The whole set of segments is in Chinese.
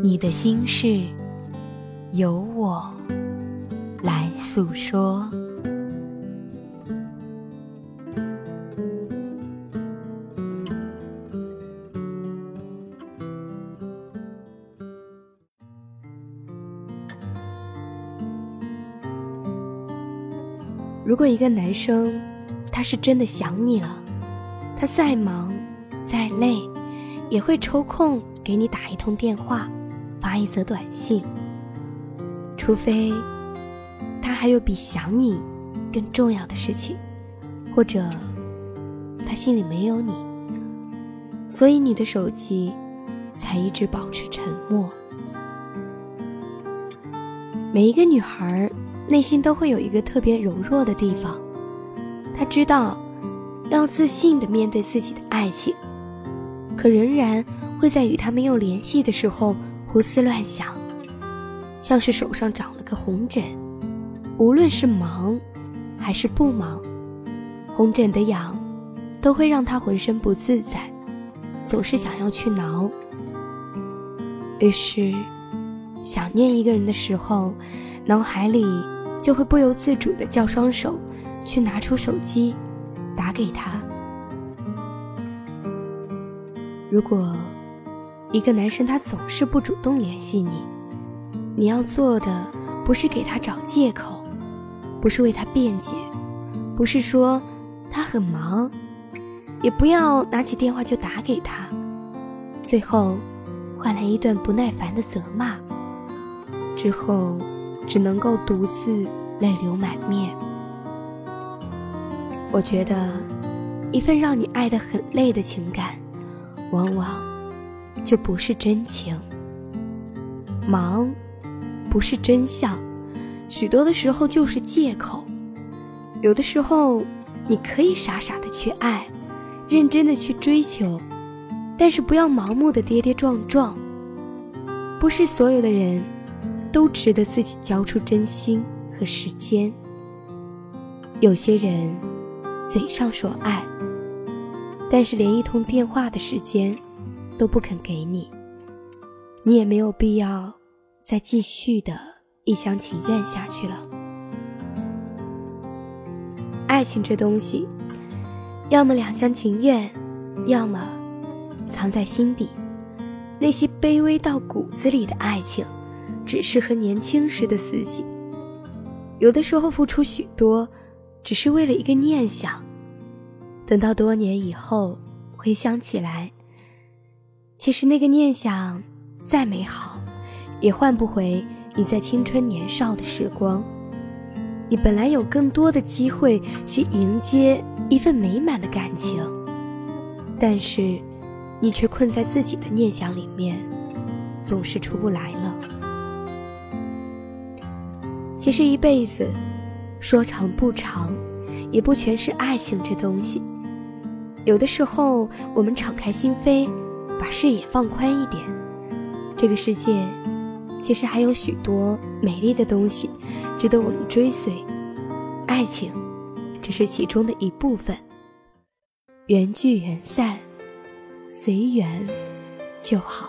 你的心事，由我来诉说。如果一个男生，他是真的想你了，他再忙再累，也会抽空给你打一通电话。发一则短信，除非他还有比想你更重要的事情，或者他心里没有你，所以你的手机才一直保持沉默。每一个女孩内心都会有一个特别柔弱的地方，她知道要自信的面对自己的爱情，可仍然会在与他没有联系的时候。胡思乱想，像是手上长了个红疹，无论是忙还是不忙，红疹的痒都会让他浑身不自在，总是想要去挠。于是，想念一个人的时候，脑海里就会不由自主的叫双手去拿出手机，打给他。如果。一个男生他总是不主动联系你，你要做的不是给他找借口，不是为他辩解，不是说他很忙，也不要拿起电话就打给他，最后换来一段不耐烦的责骂，之后只能够独自泪流满面。我觉得，一份让你爱得很累的情感，往往。就不是真情。忙，不是真相，许多的时候就是借口。有的时候，你可以傻傻的去爱，认真的去追求，但是不要盲目的跌跌撞撞。不是所有的人，都值得自己交出真心和时间。有些人，嘴上说爱，但是连一通电话的时间。都不肯给你，你也没有必要再继续的一厢情愿下去了。爱情这东西，要么两厢情愿，要么藏在心底。那些卑微到骨子里的爱情，只适合年轻时的自己。有的时候付出许多，只是为了一个念想。等到多年以后回想起来。其实那个念想再美好，也换不回你在青春年少的时光。你本来有更多的机会去迎接一份美满的感情，但是你却困在自己的念想里面，总是出不来了。其实一辈子说长不长，也不全是爱情这东西。有的时候，我们敞开心扉。把视野放宽一点，这个世界其实还有许多美丽的东西值得我们追随，爱情只是其中的一部分。缘聚缘散，随缘就好。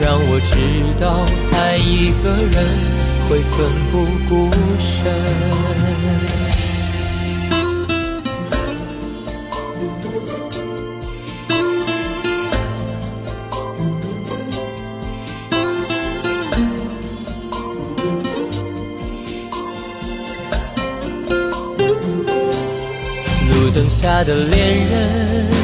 让我知道爱一个人会奋不顾身。路灯下的恋人。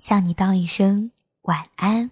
向你道一声晚安。